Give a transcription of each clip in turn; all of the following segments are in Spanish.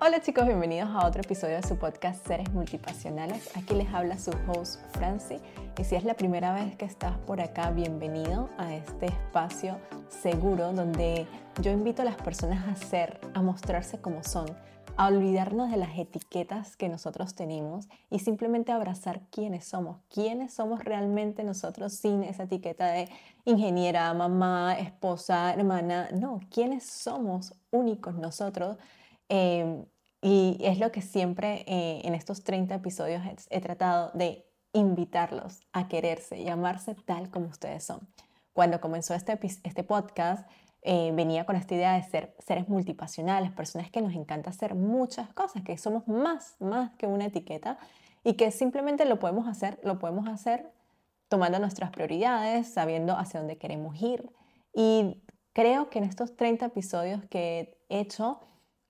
Hola chicos, bienvenidos a otro episodio de su podcast Seres Multipasionales. Aquí les habla su host Franci y si es la primera vez que estás por acá, bienvenido a este espacio seguro donde yo invito a las personas a ser, a mostrarse como son, a olvidarnos de las etiquetas que nosotros tenemos y simplemente abrazar quiénes somos, quiénes somos realmente nosotros sin esa etiqueta de ingeniera, mamá, esposa, hermana, no, quiénes somos únicos nosotros Em, y es lo que siempre eh, en estos 30 episodios he, tratado de invitarlos a quererse y amarse tal como ustedes son. Cuando comenzó este, este podcast, eh, venía con esta idea de ser seres multipasionales, personas que nos encanta hacer muchas cosas, que somos más, más que una etiqueta y que simplemente lo podemos hacer, lo podemos hacer tomando nuestras prioridades, sabiendo hacia dónde queremos ir. Y creo que en estos 30 episodios que he hecho,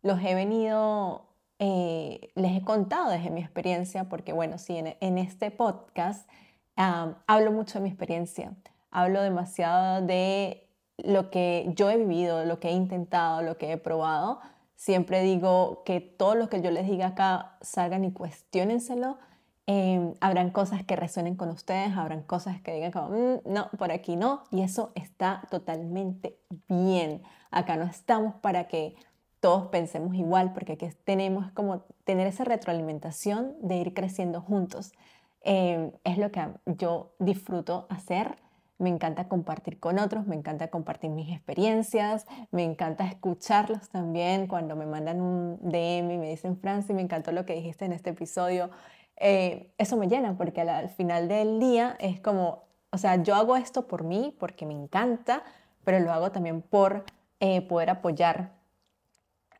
los he venido, eh, les he contado desde mi experiencia, porque bueno, sí, en, este podcast hablo mucho de mi experiencia, hablo demasiado de lo que yo he vivido, lo que he intentado, lo que he probado. Siempre digo que todo lo que yo les diga acá salgan y cuestionenselo. Eh, habrán cosas que resuenen con ustedes, habrán cosas que digan como, mm, no, por aquí no, y eso está totalmente bien. Acá no estamos para que todos pensemos igual, porque aquí tenemos como tener esa retroalimentación de ir creciendo juntos. Em, es lo que yo disfruto hacer. Me encanta compartir con otros, me encanta compartir mis experiencias, me encanta escucharlos también cuando me mandan un DM y me dicen, Franci, me encantó lo que dijiste en este episodio. Eh, eso me llena porque al, final del día es como, o sea, yo hago esto por mí, porque me encanta, pero lo hago también por eh, poder apoyar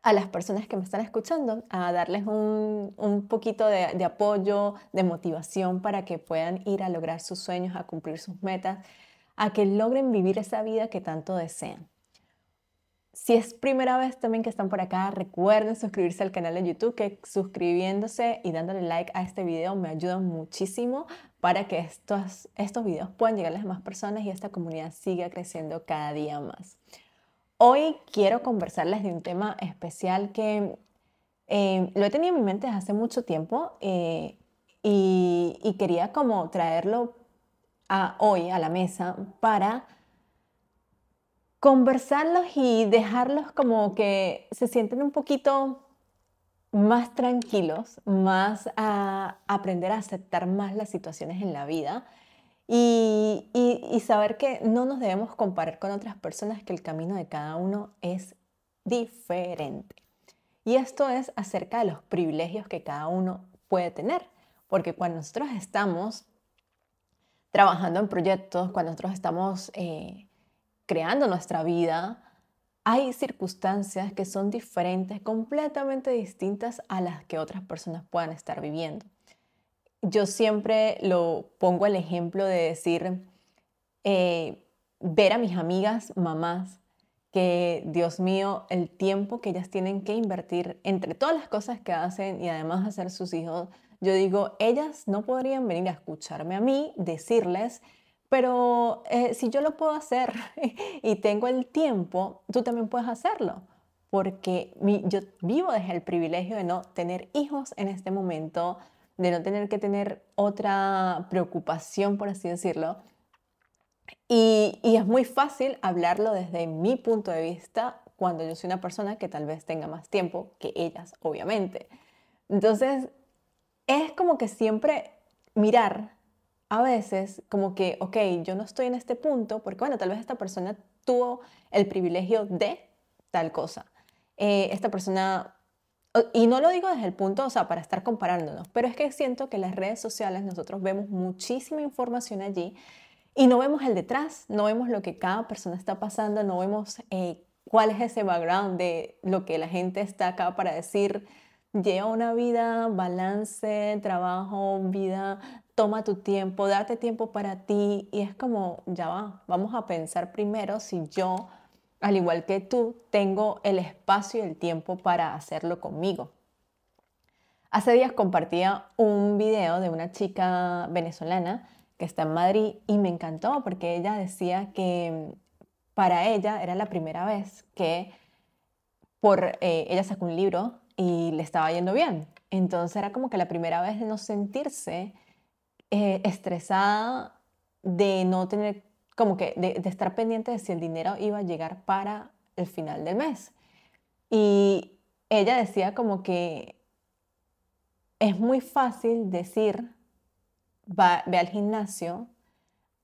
a las personas que me están escuchando, a darles un, un poquito de, apoyo, de motivación para que puedan ir a lograr sus sueños, a cumplir sus metas, a que logren vivir esa vida que tanto desean. Si es primera vez también que están por acá, recuerden suscribirse al canal de YouTube, que suscribiéndose y dándole like a este video me ayuda muchísimo para que estos, estos videos puedan llegarles a más personas y esta comunidad siga creciendo cada día más. Hoy quiero conversarles de un tema especial que eh, lo he tenido en mi mente desde hace mucho tiempo eh, y, quería como traerlo hoy a la mesa para conversarlos y dejarlos como que se sienten un poquito más tranquilos, más a aprender a aceptar más las situaciones en la vida y, saber que no nos debemos comparar con otras personas, que el camino de cada uno es diferente. Y esto es acerca de los privilegios que cada uno puede tener, porque cuando nosotros estamos trabajando en proyectos, cuando nosotros estamos eh, creando nuestra vida, hay circunstancias que son diferentes, completamente distintas a las que otras personas puedan estar viviendo yo siempre lo pongo el ejemplo de decir, eh, ver a mis amigas, mamás, que Dios mío, el tiempo que ellas tienen que invertir entre todas las cosas que hacen y además hacer sus hijos, yo digo, ellas no podrían venir a escucharme a mí, decirles, pero eh, si yo lo puedo hacer y tengo el tiempo, tú también puedes hacerlo, porque yo vivo desde el privilegio de no tener hijos en este momento, de no tener que tener otra preocupación, por así decirlo. Y, es muy fácil hablarlo desde mi punto de vista cuando yo soy una persona que tal vez tenga más tiempo que ellas, obviamente. Entonces, es como que siempre mirar a veces como que, ok, yo no estoy en este punto porque, bueno, tal vez esta persona tuvo el privilegio de tal cosa. Eh, esta persona y no lo digo desde el punto, o sea, para estar comparándonos, pero es que siento que las redes sociales nosotros vemos muchísima información allí y no vemos el detrás, no vemos lo que cada persona está pasando, no vemos eh, cuál es ese background de lo que la gente está acá para decir, lleva una vida, balance, trabajo, vida, toma tu tiempo, date tiempo para ti. Y es como, ya va, vamos a pensar primero si yo al igual que tú, tengo el espacio y el tiempo para hacerlo conmigo. Hace días compartía un video de una chica venezolana que está en Madrid y me encantó porque ella decía que para ella era la primera vez que por, eh, ella sacó un libro y le estaba yendo bien. Entonces era como que la primera vez de no sentirse eh, estresada, de no tener, como que de, estar pendiente de si el dinero iba a llegar para el final del mes. Y ella decía como que es muy fácil decir, va, ve al gimnasio,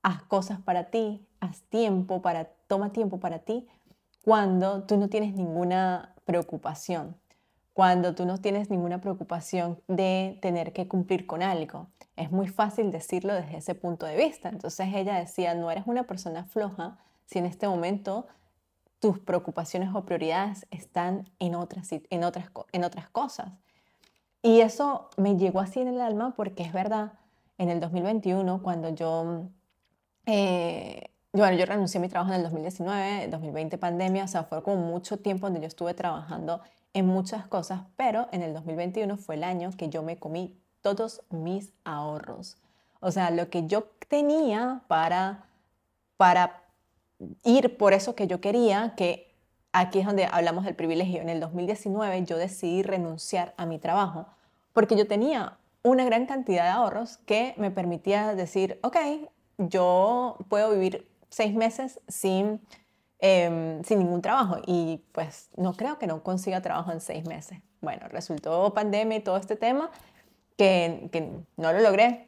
haz cosas para ti, haz tiempo para, toma tiempo para ti, cuando tú no tienes ninguna preocupación, cuando tú no tienes ninguna preocupación de tener que cumplir con algo. Es muy fácil decirlo desde ese punto de vista. Entonces ella decía, no eres una persona floja si en este momento tus preocupaciones o prioridades están en otras, en otras, en otras cosas. Y eso me llegó así en el alma porque es verdad, en el 2021, cuando yo, eh, bueno, yo renuncié a mi trabajo en el 2019, 2020 pandemia, o sea, fue como mucho tiempo donde yo estuve trabajando en muchas cosas, pero en el 2021 fue el año que yo me comí todos mis ahorros. O sea, lo que yo tenía para, para ir por eso que yo quería, que aquí es donde hablamos del privilegio. En el 2019 yo decidí renunciar a mi trabajo porque yo tenía una gran cantidad de ahorros que me permitía decir, ok, yo puedo vivir seis meses sin, em, sin ningún trabajo y pues no creo que no consiga trabajo en seis meses. Bueno, resultó pandemia y todo este tema que, que no lo logré.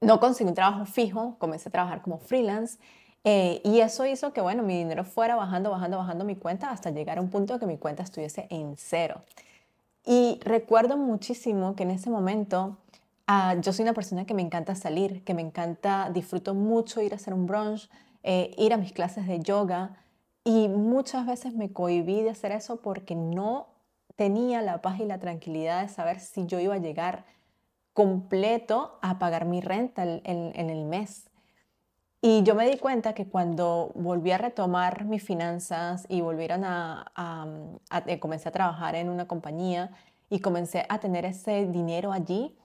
No conseguí un trabajo fijo, comencé a trabajar como freelance eh, y eso hizo que, bueno, mi dinero fuera bajando, bajando, bajando mi cuenta hasta llegar a un punto que mi cuenta estuviese en cero. Y recuerdo muchísimo que en ese momento ah, yo soy una persona que me encanta salir, que me encanta, disfruto mucho ir a hacer un brunch, eh, ir a mis clases de yoga y muchas veces me cohibí de hacer eso porque no tenía la paz y la tranquilidad de saber si yo iba a llegar completo a pagar mi renta en el mes. Y yo me di cuenta que cuando volví a retomar mis finanzas y volvieron a, a, eh, comencé a trabajar en una compañía y comencé a tener ese dinero allí,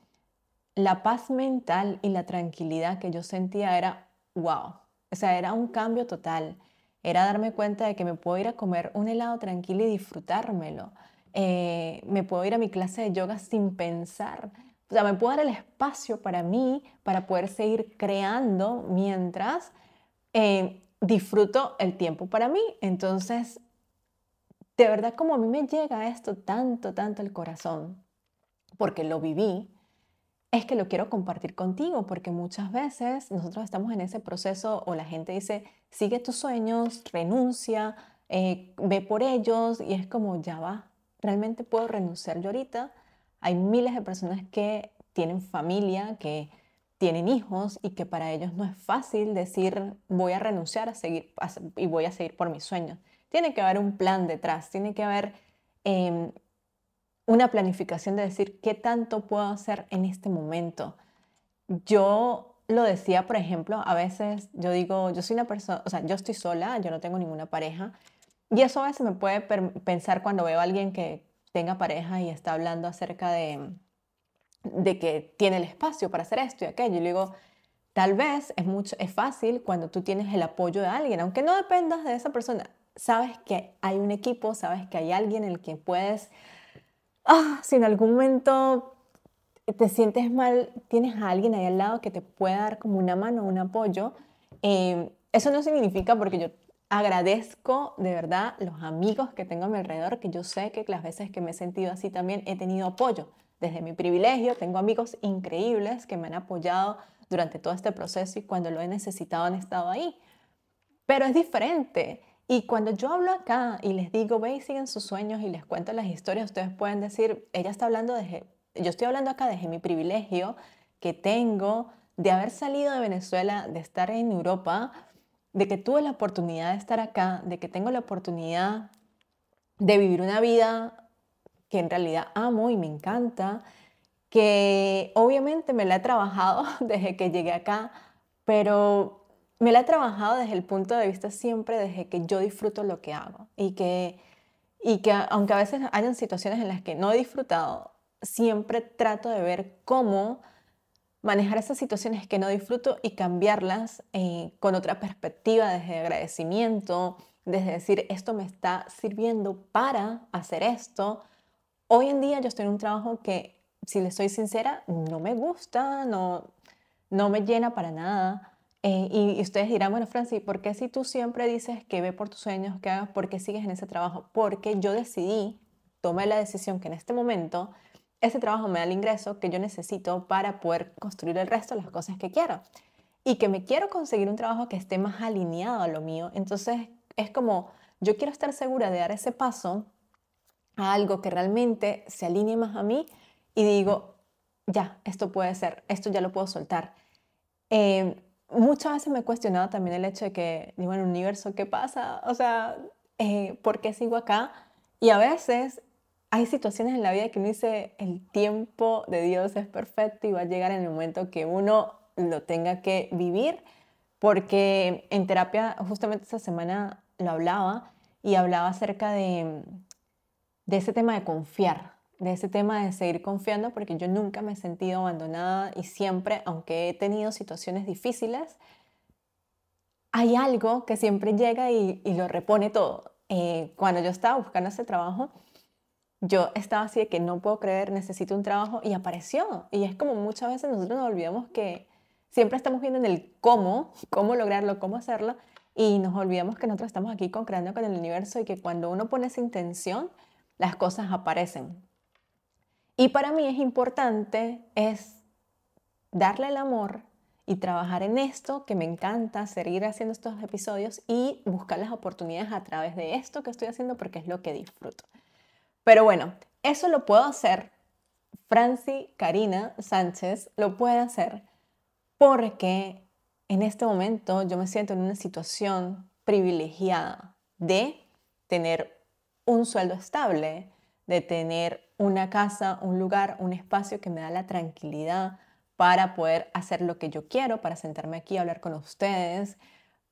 la paz mental y la tranquilidad que yo sentía era wow. O sea, era un cambio total. Era darme cuenta de que me puedo ir a comer un helado tranquilo y disfrutármelo. Eh, me puedo ir a mi clase de yoga sin pensar o sea, me puedo dar el espacio para mí, para poder seguir creando mientras eh, disfruto el tiempo para mí. Entonces, de verdad como a mí me llega esto tanto, tanto el corazón, porque lo viví, es que lo quiero compartir contigo, porque muchas veces nosotros estamos en ese proceso o la gente dice, sigue tus sueños, renuncia, eh, ve por ellos y es como, ya va, realmente puedo renunciar yo ahorita hay miles de personas que tienen familia, que tienen hijos y que para ellos no es fácil decir voy a renunciar a seguir y voy a seguir por mis sueños. Tiene que haber un plan detrás, tiene que haber em, una planificación de decir qué tanto puedo hacer en este momento. Yo lo decía, por ejemplo, a veces yo digo, yo soy una persona, o sea, yo estoy sola, yo no tengo ninguna pareja, y eso a veces me puede pensar cuando veo a alguien que, tenga pareja y está hablando acerca de, de que tiene el espacio para hacer esto y aquello. Y le digo, tal vez es, mucho, es fácil cuando tú tienes el apoyo de alguien, aunque no dependas de esa persona. Sabes que hay un equipo, sabes que hay alguien en el que puedes, ah, si en algún momento te sientes mal, tienes a alguien ahí al lado que te pueda dar como una mano, un apoyo. Eh, eso no significa porque yo agradezco de verdad los amigos que tengo a mi alrededor, que yo sé que las veces que me he sentido así también he tenido apoyo. Desde mi privilegio, tengo amigos increíbles que me han apoyado durante todo este proceso y cuando lo he necesitado han estado ahí. Pero es diferente. Y cuando yo hablo acá y les digo, ve y siguen sus sueños y les cuento las historias, ustedes pueden decir, ella está hablando de, yo estoy hablando acá desde mi privilegio que tengo de haber salido de Venezuela, de estar en Europa, de que tuve la oportunidad de estar acá, de que tengo la oportunidad de vivir una vida que en realidad amo y me encanta, que obviamente me la he trabajado desde que llegué acá, pero me la he trabajado desde el punto de vista siempre desde que yo disfruto lo que hago y que, y que aunque a veces hayan situaciones en las que no he disfrutado, siempre trato de ver cómo manejar esas situaciones que no disfruto y cambiarlas eh, con otra perspectiva, desde agradecimiento, desde decir, esto me está sirviendo para hacer esto, hoy en día yo estoy en un trabajo que, si le soy sincera, no me gusta, no, no me llena para nada. Eh, y, ustedes dirán, bueno, Francis, ¿por qué si tú siempre dices que ve por tus sueños, que hagas, por qué sigues en ese trabajo? Porque yo decidí, tomé la decisión que en este momento ese trabajo me da el ingreso que yo necesito para poder construir el resto de las cosas que quiero. Y que me quiero conseguir un trabajo que esté más alineado a lo mío. Entonces es como, yo quiero estar segura de dar ese paso a algo que realmente se alinee más a mí y digo, ya, esto puede ser, esto ya lo puedo soltar. Eh, muchas veces me he cuestionado también el hecho de que, digo, en el universo, ¿qué pasa? O sea, eh, ¿por qué sigo acá? Y a veces hay situaciones en la vida que uno dice, el tiempo de Dios es perfecto y va a llegar en el momento que uno lo tenga que vivir, porque en terapia justamente esta semana lo hablaba y hablaba acerca de, de ese tema de confiar, de ese tema de seguir confiando, porque yo nunca me he sentido abandonada y siempre, aunque he tenido situaciones difíciles, hay algo que siempre llega y, lo repone todo. Eh, cuando yo estaba buscando ese trabajo, yo estaba así de que no puedo creer, necesito un trabajo y apareció. Y es como muchas veces nosotros nos olvidamos que siempre estamos viendo en el cómo, cómo lograrlo, cómo hacerlo, y nos olvidamos que nosotros estamos aquí con-creando con el universo y que cuando uno pone esa intención, las cosas aparecen. Y para mí es importante es darle el amor y trabajar en esto que me encanta, seguir haciendo estos episodios y buscar las oportunidades a través de esto que estoy haciendo porque es lo que disfruto. Pero bueno, eso lo puedo hacer. Franci Karina Sánchez lo puede hacer porque en este momento yo me siento en una situación privilegiada de tener un sueldo estable, de tener una casa, un lugar, un espacio que me da la tranquilidad para poder hacer lo que yo quiero, para sentarme aquí a hablar con ustedes,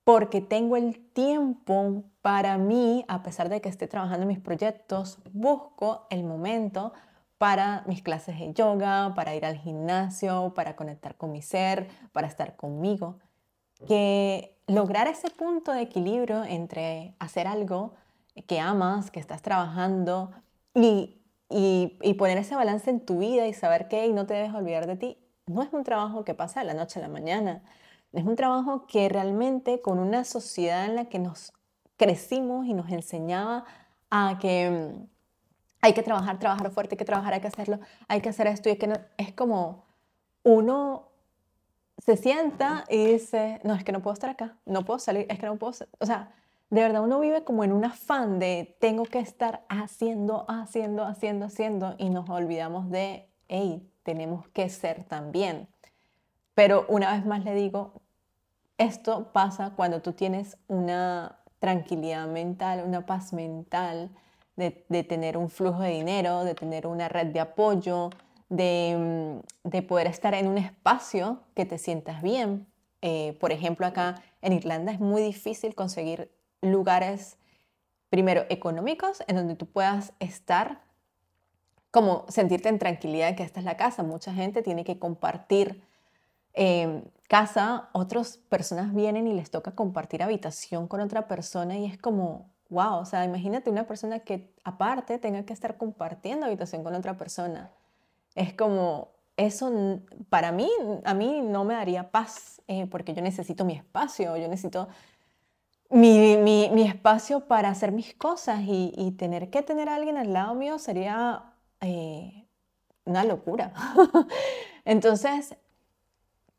porque tengo el tiempo para mí, a pesar de que esté trabajando en mis proyectos, busco el momento para mis clases de yoga, para ir al gimnasio, para conectar con mi ser, para estar conmigo. Que lograr ese punto de equilibrio entre hacer algo que amas, que estás trabajando y, y, poner ese balance en tu vida y saber que no te debes olvidar de ti, no es un trabajo que pasa de la noche a la mañana. Es un trabajo que realmente con una sociedad en la que nos crecimos y nos enseñaba a que mm, hay que trabajar, trabajar fuerte, hay que trabajar, hay que hacerlo, hay que hacer esto y que no, es como uno se sienta y dice, no, es que no puedo estar acá, no puedo salir, es que no puedo, o sea, de verdad uno vive como en un afán de tengo que estar haciendo, haciendo, haciendo, haciendo y nos olvidamos de, hey, tenemos que ser también. Pero una vez más le digo, esto pasa cuando tú tienes una tranquilidad mental, una paz mental, de, tener un flujo de dinero, de tener una red de apoyo, de, mm, poder estar en un espacio que te sientas bien. Eh, por ejemplo, acá en Irlanda es muy difícil conseguir lugares, primero, económicos, en donde tú puedas estar, como sentirte en tranquilidad que esta es la casa. Mucha gente tiene que compartir em, casa, otras personas vienen y les toca compartir habitación con otra persona y es como, wow, o sea, imagínate una persona que aparte tenga que estar compartiendo habitación con otra persona. Es como, eso para mí, a mí no me daría paz eh, porque yo necesito mi espacio, yo necesito mi, mi, espacio para hacer mis cosas y, tener que tener a alguien al lado mío sería eh, una locura. Entonces,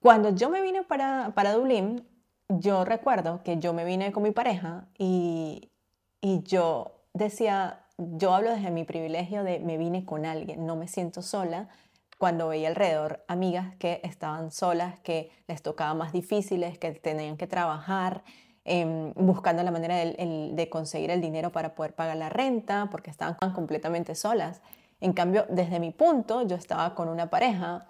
cuando yo me vine para, para Dublín, yo recuerdo que yo me vine con mi pareja y, y yo decía, yo hablo desde mi privilegio de me vine con alguien, no me siento sola. Cuando veía alrededor amigas que estaban solas, que les tocaba más difíciles, que tenían que trabajar, Em, buscando la manera de, conseguir el dinero para poder pagar la renta, porque estaban completamente solas. En cambio, desde mi punto, yo estaba con una pareja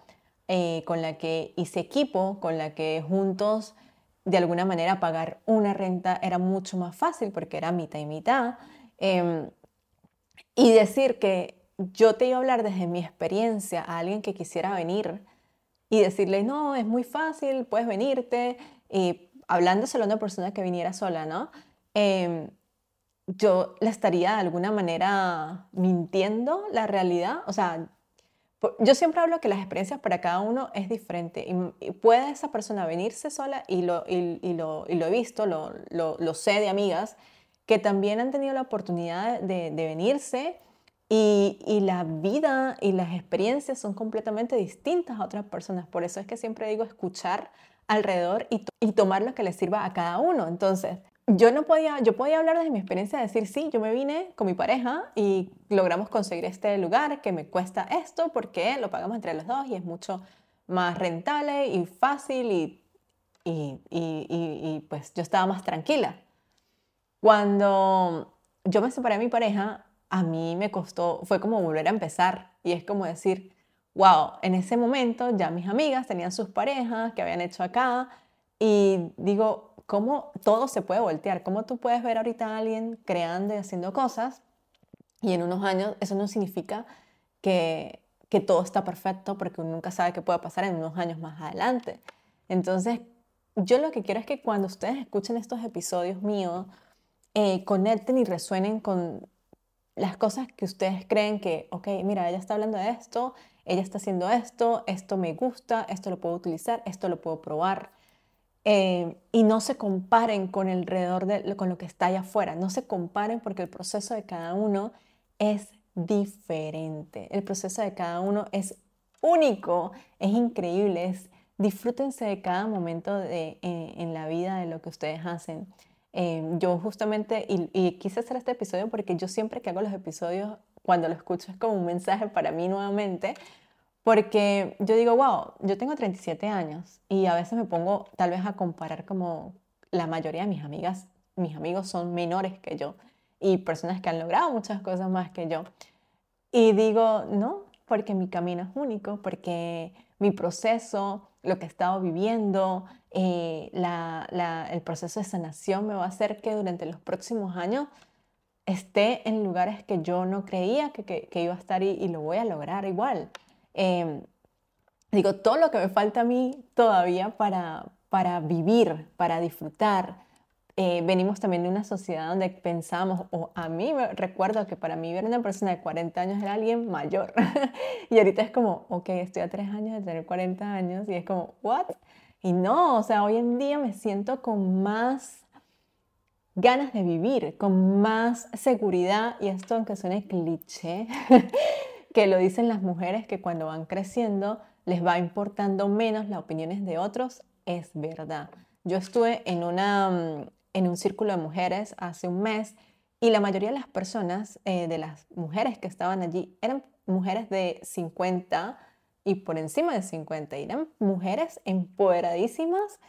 eh, con la que hice equipo, con la que juntos, de alguna manera, pagar una renta era mucho más fácil porque era mitad y mitad. Em, y decir que yo te iba a hablar desde mi experiencia a alguien que quisiera venir y decirle, no, es muy fácil, puedes venirte, y hablándoselo a una persona que viniera sola, ¿no? Em, yo le estaría de alguna manera mintiendo la realidad. O sea, yo siempre hablo que las experiencias para cada uno es diferente y, puede esa persona venirse sola y lo, y, lo, y lo, he visto, lo, lo, sé de amigas que también han tenido la oportunidad de, de venirse y, y, la vida y las experiencias son completamente distintas a otras personas. Por eso es que siempre digo escuchar alrededor y, tomar lo que le sirva a cada uno. Entonces, yo no podía, yo podía hablar desde mi experiencia, decir, sí, yo me vine con mi pareja y logramos conseguir este lugar que me cuesta esto porque lo pagamos entre los dos y es mucho más rentable y fácil y, y, y, y pues yo estaba más tranquila. Cuando yo me separé de mi pareja, a mí me costó, fue como volver a empezar y es como decir, wow, en ese momento ya mis amigas tenían sus parejas que habían hecho acá y digo, cómo todo se puede voltear, cómo tú puedes ver ahorita a alguien creando y haciendo cosas y en unos años eso no significa que, que todo está perfecto porque uno nunca sabe qué puede pasar en unos años más adelante. Entonces, yo lo que quiero es que cuando ustedes escuchen estos episodios míos, eh, conecten y resuenen con las cosas que ustedes creen que, ok, mira, ella está hablando de esto, ella está haciendo esto, esto me gusta, esto lo puedo utilizar, esto lo puedo probar. Eh, y no se comparen con el alrededor de con lo que está allá afuera. No se comparen porque el proceso de cada uno es diferente. El proceso de cada uno es único, es increíble. Disfrútense de cada momento de, en la vida de lo que ustedes hacen. Eh, yo justamente, y, y quise hacer este episodio porque yo siempre que hago los episodios, cuando lo escucho es como un mensaje para mí nuevamente, porque yo digo, wow, yo tengo 37 años y a veces me pongo tal vez a comparar como la mayoría de mis amigas, mis amigos son menores que yo y personas que han logrado muchas cosas más que yo. Y digo, no, porque mi camino es único, porque mi proceso, lo que he estado viviendo, eh, el proceso de sanación me va a hacer que durante los próximos años esté en lugares que yo no creía que, iba a estar y lo voy a lograr igual. Em, digo, todo lo que me falta a mí todavía para, para vivir, para disfrutar. Eh, venimos también de una sociedad donde pensamos, o a mí me recuerdo que para mí ver una persona de 40 años era alguien mayor. y ahorita es como, ok, estoy a tres años de tener 40 años y es como, ¿what? Y no, o sea, hoy en día me siento con más ganas de vivir, con más seguridad, y esto aunque suene cliché, que lo dicen las mujeres que cuando van creciendo les va importando menos las opiniones de otros, es verdad. Yo estuve en, una, mm, en un círculo de mujeres hace un mes y la mayoría de las personas, eh, de las mujeres que estaban allí, eran mujeres de 50 y por encima de 50. eran mujeres empoderadísimas,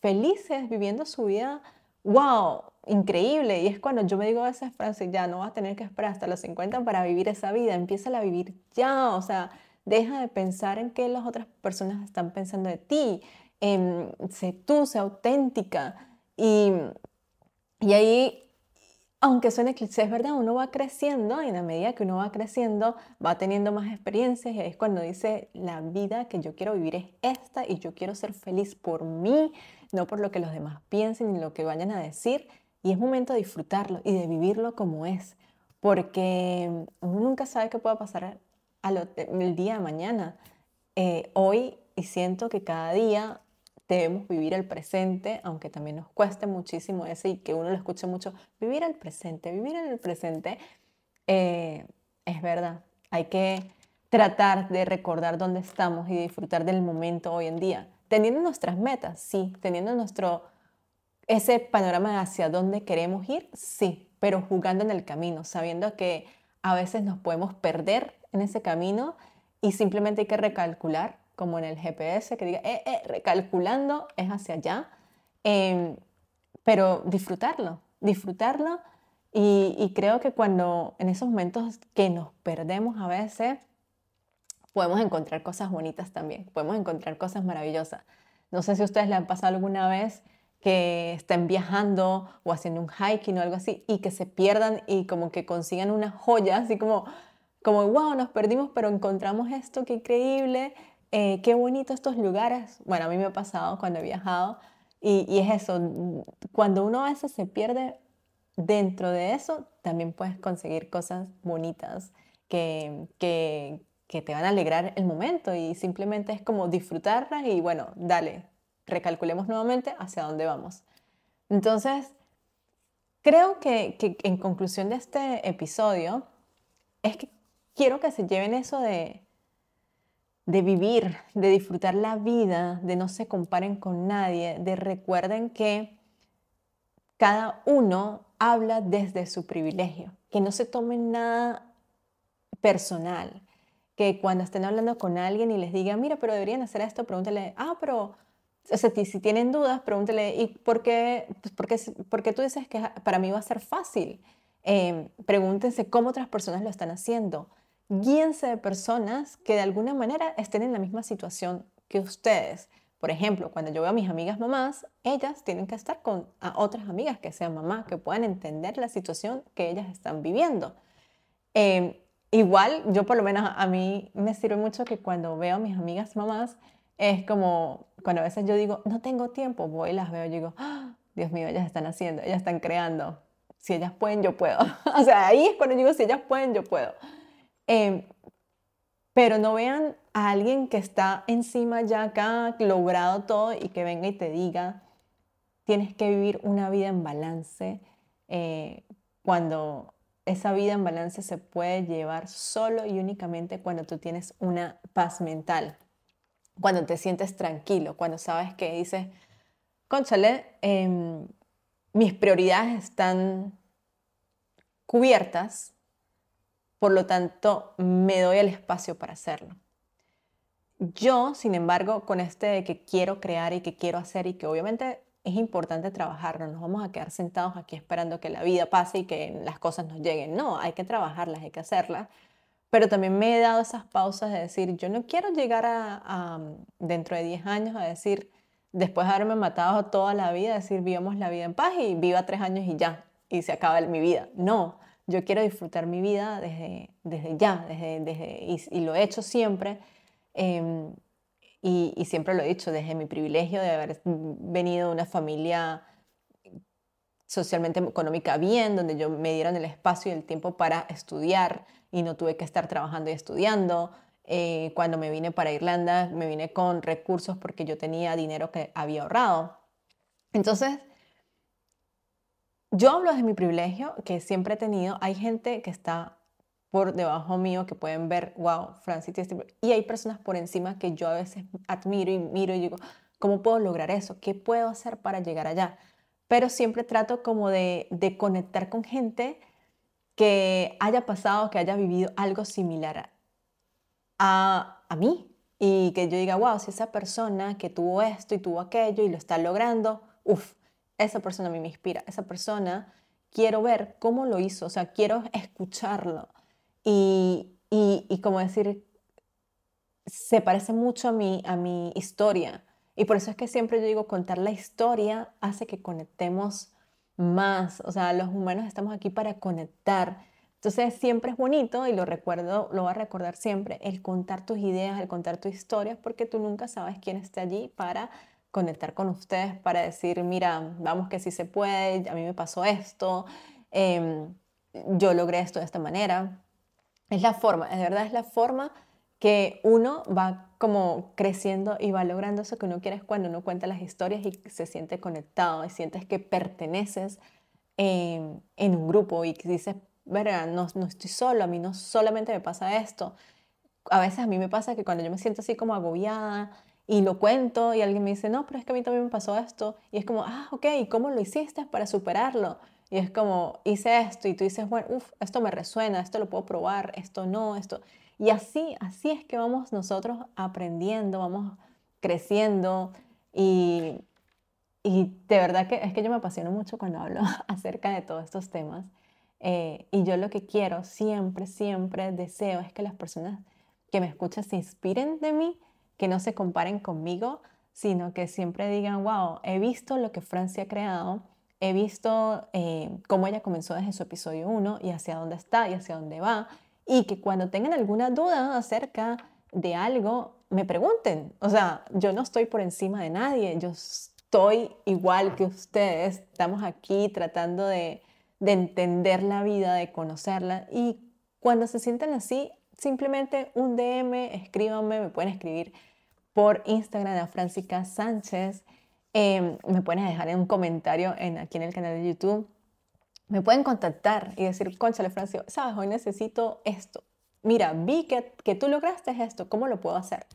felices, viviendo su vida. ¡Wow! Increíble. Y es cuando yo me digo a veces, Francis, ya no vas a tener que esperar hasta los 50 para vivir esa vida, empieza a vivir ya, o sea, deja de pensar en qué las otras personas están pensando de ti, sé tú, sé auténtica. Y, y ahí aunque suene cliché, es verdad, uno va creciendo y en la medida que uno va creciendo va teniendo más experiencias y ahí es cuando dice, la vida que yo quiero vivir es esta y yo quiero ser feliz por mí, no por lo que los demás piensen ni lo que vayan a decir. Y es momento de disfrutarlo y de vivirlo como es, porque uno nunca sabe qué pueda pasar el día de mañana. Eh, hoy, y siento que cada día debemos vivir el presente, aunque también nos cueste muchísimo ese y que uno lo escuche mucho, vivir el presente, vivir en el presente, eh, es verdad, hay que tratar de recordar dónde estamos y disfrutar del momento hoy en día, teniendo nuestras metas, sí, teniendo nuestro ese panorama hacia dónde queremos ir, sí, pero jugando en el camino, sabiendo que a veces nos podemos perder en ese camino y simplemente hay que recalcular, como en el GPS, que diga, eh, eh, recalculando es hacia allá, em, pero disfrutarlo, disfrutarlo y, y creo que cuando en esos momentos que nos perdemos a veces, podemos encontrar cosas bonitas también, podemos encontrar cosas maravillosas. No sé si a ustedes le han pasado alguna vez que estén viajando o haciendo un hiking o algo así y que se pierdan y como que consigan una joya, así como, como wow, nos perdimos, pero encontramos esto, qué increíble, eh, qué bonito estos lugares. Bueno, a mí me ha pasado cuando he viajado y, y, es eso, cuando uno a veces se pierde, dentro de eso también puedes conseguir cosas bonitas que, que, que te van a alegrar el momento y simplemente es como disfrutarlas y bueno, dale, recalculemos nuevamente hacia dónde vamos. Entonces, creo que, en conclusión de este episodio es que quiero que se lleven eso de, de vivir, de disfrutar la vida, de no se comparen con nadie, de recuerden que cada uno habla desde su privilegio, que no se tomen nada personal, que cuando estén hablando con alguien y les digan, mira, pero deberían hacer esto, pregúntale, ah, pero, o sea, si tienen dudas, pregúntale, ¿y por qué, pues, por qué, por qué tú dices que para mí va a ser fácil? Eh, pregúntense cómo otras personas lo están haciendo guíense de personas que de alguna manera estén en la misma situación que ustedes. Por ejemplo, cuando yo veo a mis amigas mamás, ellas tienen que estar con otras amigas que sean mamás, que puedan entender la situación que ellas están viviendo. Em, igual, yo por lo menos a mí me sirve mucho que cuando veo a mis amigas mamás, es como cuando a veces yo digo, no tengo tiempo, voy y las veo y digo, ¡Ah! Dios mío, ellas están haciendo, ellas están creando. Si ellas pueden, yo puedo. o sea, ahí es cuando digo, si ellas pueden, yo puedo. Em, pero no vean a alguien que está encima ya acá, logrado todo y que venga y te diga, tienes que vivir una vida en balance, eh, cuando esa vida en balance se puede llevar solo y únicamente cuando tú tienes una paz mental, cuando te sientes tranquilo, cuando sabes que dices, conchale, em, mis prioridades están cubiertas, por lo tanto me doy el espacio para hacerlo. Yo, sin embargo, con este de que quiero crear y que quiero hacer y que obviamente es importante trabajar, no nos vamos a quedar sentados aquí esperando que la vida pase y que las cosas nos lleguen. No, hay que trabajarlas, hay que hacerlas. Pero también me he dado esas pausas de decir, yo no quiero llegar a, dentro de 10 años a decir, después de haberme matado toda la vida, decir, vivamos la vida en paz y viva tres años y ya, y se acaba mi vida. No, yo quiero disfrutar mi vida desde, desde ya, desde, desde, y, lo he hecho siempre. Em, y, y, siempre lo he dicho, desde mi privilegio de haber venido de una familia socialmente económica bien, donde yo me dieron el espacio y el tiempo para estudiar y no tuve que estar trabajando y estudiando. Eh, cuando me vine para Irlanda, me vine con recursos porque yo tenía dinero que había ahorrado. Entonces, yo hablo de mi privilegio que siempre he tenido. Hay gente que está por debajo mío que pueden ver, wow, Francis, y hay personas por encima que yo a veces admiro y miro y digo, ¿cómo puedo lograr eso? ¿Qué puedo hacer para llegar allá? Pero siempre trato como de, conectar con gente que haya pasado, que haya vivido algo similar a, a mí y que yo diga, wow, si esa persona que tuvo esto y tuvo aquello y lo está logrando, uff, esa persona a mí me inspira, esa persona quiero ver cómo lo hizo, o sea, quiero escucharlo. Y, y, como decir, se parece mucho a mi, a mi historia. Y por eso es que siempre yo digo, contar la historia hace que conectemos más. O sea, los humanos estamos aquí para conectar. Entonces siempre es bonito y lo recuerdo, lo voy a recordar siempre, el contar tus ideas, el contar tu historia, porque tú nunca sabes quién está allí para conectar con ustedes para decir, mira, vamos que sí se puede, a mí me pasó esto, em, yo logré esto de esta manera. Es la forma, es verdad, es la forma que uno va como creciendo y va logrando eso que uno quiere es cuando uno cuenta las historias y se siente conectado y sientes que perteneces em, en un grupo y que dices, verga, no, no estoy solo, a mí no solamente me pasa esto. A veces a mí me pasa que cuando yo me siento así como agobiada, y lo cuento y alguien me dice, no, pero es que a mí también me pasó esto. Y es como, ah, ok, ¿cómo lo hiciste para superarlo? Y es como, hice esto y tú dices, bueno, uff, esto me resuena, esto lo puedo probar, esto no, esto. Y así, así es que vamos nosotros aprendiendo, vamos creciendo y, y de verdad que es que yo me apasiono mucho cuando hablo acerca de todos estos temas. Eh, y yo lo que quiero siempre, siempre deseo es que las personas que me escuchan se inspiren de mí que no se comparen conmigo, sino que siempre digan, wow, he visto lo que Francia ha creado, he visto eh, cómo ella comenzó desde su episodio 1 y hacia dónde está y hacia dónde va, y que cuando tengan alguna duda acerca de algo, me pregunten. O sea, yo no estoy por encima de nadie, yo estoy igual que ustedes, estamos aquí tratando de, de entender la vida, de conocerla. Y cuando se sienten así, simplemente un DM, escríbanme, me pueden escribir por Instagram a Francisca Sánchez, em, me pueden dejar un comentario en, aquí en el canal de YouTube. Me pueden contactar y decir, conchale Francisco, sabes, hoy necesito esto. Mira, vi que, que tú lograste esto, ¿cómo lo puedo hacer?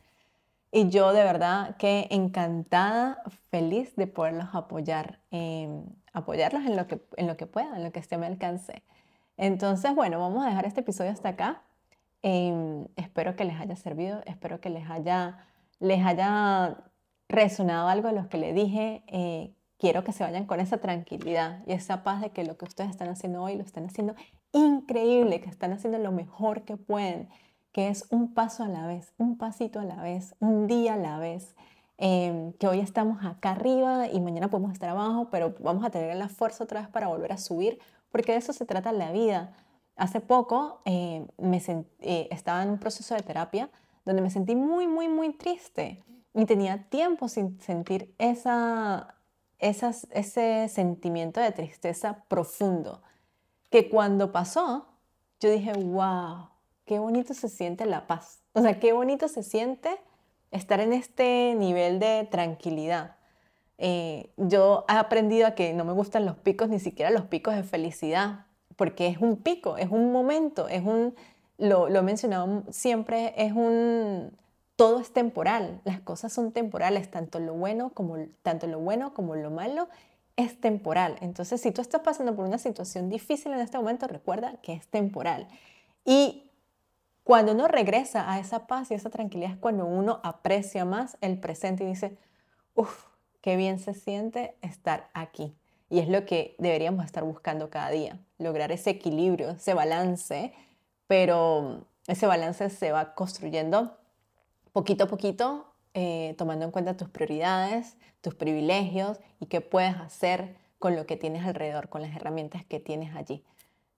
Y yo de verdad que encantada, feliz de poderlos apoyar, em, apoyarlos en lo, que, en lo que pueda, en lo que esté me alcance. Entonces, bueno, vamos a dejar este episodio hasta acá. Em, espero que les haya servido, espero que les haya, les haya resonado algo de lo que les dije. Eh, quiero que se vayan con esa tranquilidad y esa paz de que lo que ustedes están haciendo hoy lo están haciendo increíble, que están haciendo lo mejor que pueden que es un paso a la vez, un pasito a la vez, un día a la vez. Em, que hoy estamos acá arriba y mañana podemos estar abajo, pero vamos a tener la fuerza otra vez para volver a subir, porque de eso se trata la vida. Hace poco eh, me eh, estaba en un proceso de terapia donde me sentí muy, muy, muy triste y tenía tiempo sin sentir esa, ese sentimiento de tristeza profundo, que cuando pasó, yo dije, wow, qué bonito se siente la paz. O sea, qué bonito se siente estar en este nivel de tranquilidad. Eh, yo he aprendido a que no me gustan los picos, ni siquiera los picos de felicidad, porque es un pico, es un momento, es un, lo, lo he mencionado siempre, es un, todo es temporal, las cosas son temporales, tanto lo bueno como, tanto lo bueno como lo malo es temporal. Entonces, si tú estás pasando por una situación difícil en este momento, recuerda que es temporal. Y cuando uno regresa a esa paz y esa tranquilidad es cuando uno aprecia más el presente y dice, uff, qué bien se siente estar aquí. Y es lo que deberíamos estar buscando cada día, lograr ese equilibrio, ese balance, pero ese balance se va construyendo poquito a poquito, eh, tomando en cuenta tus prioridades, tus privilegios y qué puedes hacer con lo que tienes alrededor, con las herramientas que tienes allí.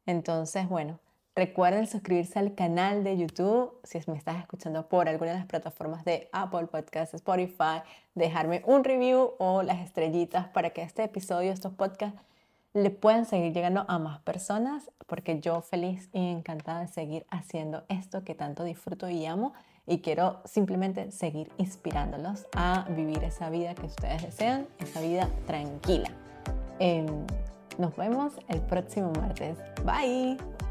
Entonces, bueno, Recuerden suscribirse al canal de YouTube si me estás escuchando por alguna de las plataformas de Apple Podcasts, Spotify, dejarme un review o las estrellitas para que este episodio, estos podcasts, le puedan seguir llegando a más personas, porque yo feliz y encantada de seguir haciendo esto que tanto disfruto y amo y quiero simplemente seguir inspirándolos a vivir esa vida que ustedes desean, esa vida tranquila. Em, nos vemos el próximo martes. Bye.